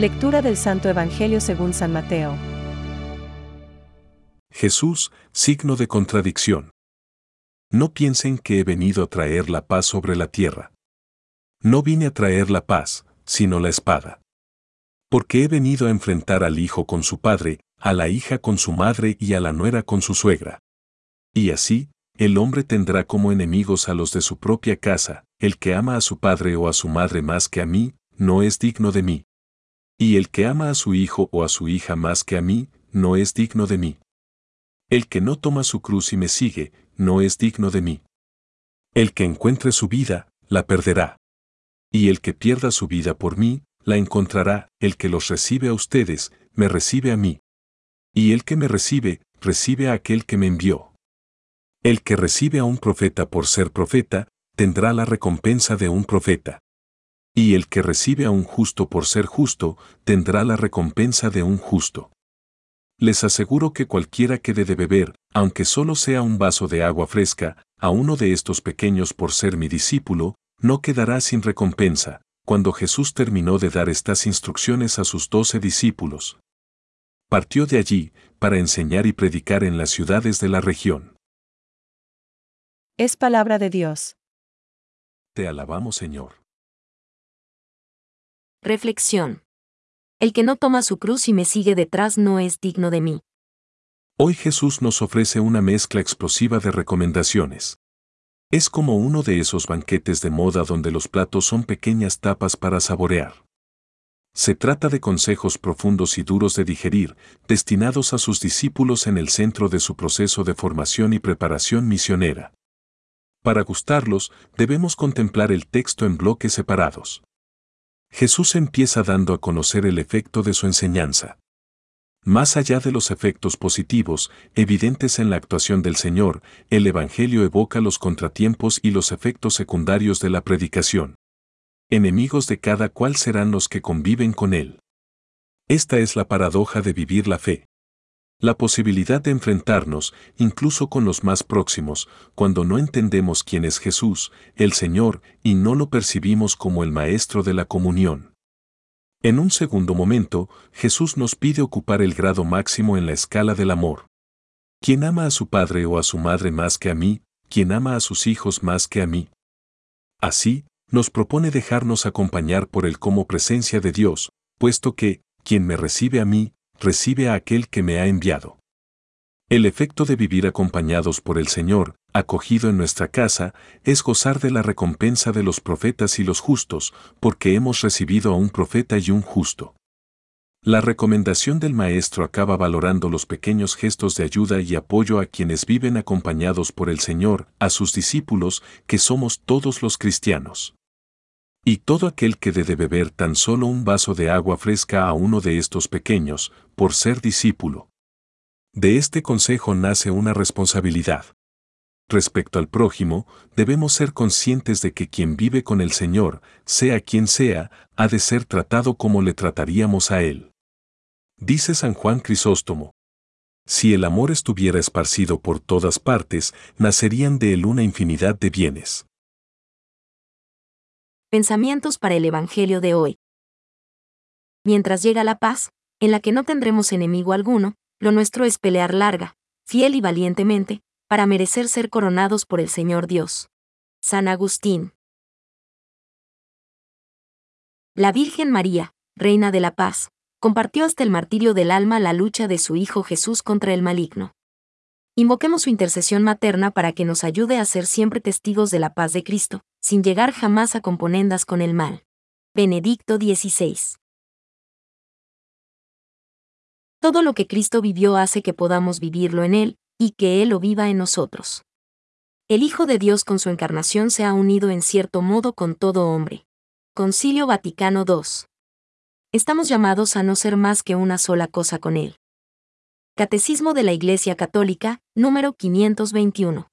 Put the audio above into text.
Lectura del Santo Evangelio según San Mateo. Jesús, signo de contradicción. No piensen que he venido a traer la paz sobre la tierra. No vine a traer la paz, sino la espada. Porque he venido a enfrentar al hijo con su padre, a la hija con su madre y a la nuera con su suegra. Y así, el hombre tendrá como enemigos a los de su propia casa, el que ama a su padre o a su madre más que a mí, no es digno de mí. Y el que ama a su hijo o a su hija más que a mí, no es digno de mí. El que no toma su cruz y me sigue, no es digno de mí. El que encuentre su vida, la perderá. Y el que pierda su vida por mí, la encontrará, el que los recibe a ustedes, me recibe a mí. Y el que me recibe, recibe a aquel que me envió. El que recibe a un profeta por ser profeta, tendrá la recompensa de un profeta. Y el que recibe a un justo por ser justo, tendrá la recompensa de un justo. Les aseguro que cualquiera que dé de beber, aunque solo sea un vaso de agua fresca, a uno de estos pequeños por ser mi discípulo, no quedará sin recompensa. Cuando Jesús terminó de dar estas instrucciones a sus doce discípulos, partió de allí para enseñar y predicar en las ciudades de la región. Es palabra de Dios. Te alabamos, Señor. Reflexión. El que no toma su cruz y me sigue detrás no es digno de mí. Hoy Jesús nos ofrece una mezcla explosiva de recomendaciones. Es como uno de esos banquetes de moda donde los platos son pequeñas tapas para saborear. Se trata de consejos profundos y duros de digerir, destinados a sus discípulos en el centro de su proceso de formación y preparación misionera. Para gustarlos, debemos contemplar el texto en bloques separados. Jesús empieza dando a conocer el efecto de su enseñanza. Más allá de los efectos positivos, evidentes en la actuación del Señor, el Evangelio evoca los contratiempos y los efectos secundarios de la predicación. Enemigos de cada cual serán los que conviven con Él. Esta es la paradoja de vivir la fe. La posibilidad de enfrentarnos, incluso con los más próximos, cuando no entendemos quién es Jesús, el Señor, y no lo percibimos como el Maestro de la comunión. En un segundo momento, Jesús nos pide ocupar el grado máximo en la escala del amor. Quien ama a su padre o a su madre más que a mí, quien ama a sus hijos más que a mí. Así, nos propone dejarnos acompañar por el como presencia de Dios, puesto que, quien me recibe a mí, recibe a aquel que me ha enviado. El efecto de vivir acompañados por el Señor, acogido en nuestra casa, es gozar de la recompensa de los profetas y los justos, porque hemos recibido a un profeta y un justo. La recomendación del Maestro acaba valorando los pequeños gestos de ayuda y apoyo a quienes viven acompañados por el Señor, a sus discípulos, que somos todos los cristianos. Y todo aquel que dé de beber tan solo un vaso de agua fresca a uno de estos pequeños, por ser discípulo. De este consejo nace una responsabilidad. Respecto al prójimo, debemos ser conscientes de que quien vive con el Señor, sea quien sea, ha de ser tratado como le trataríamos a Él. Dice San Juan Crisóstomo. Si el amor estuviera esparcido por todas partes, nacerían de él una infinidad de bienes. Pensamientos para el Evangelio de hoy. Mientras llega la paz, en la que no tendremos enemigo alguno, lo nuestro es pelear larga, fiel y valientemente, para merecer ser coronados por el Señor Dios. San Agustín. La Virgen María, Reina de la Paz, compartió hasta el martirio del alma la lucha de su Hijo Jesús contra el maligno. Invoquemos su intercesión materna para que nos ayude a ser siempre testigos de la paz de Cristo, sin llegar jamás a componendas con el mal. Benedicto XVI. Todo lo que Cristo vivió hace que podamos vivirlo en Él, y que Él lo viva en nosotros. El Hijo de Dios con su encarnación se ha unido en cierto modo con todo hombre. Concilio Vaticano II. Estamos llamados a no ser más que una sola cosa con Él. Catecismo de la Iglesia Católica, número 521.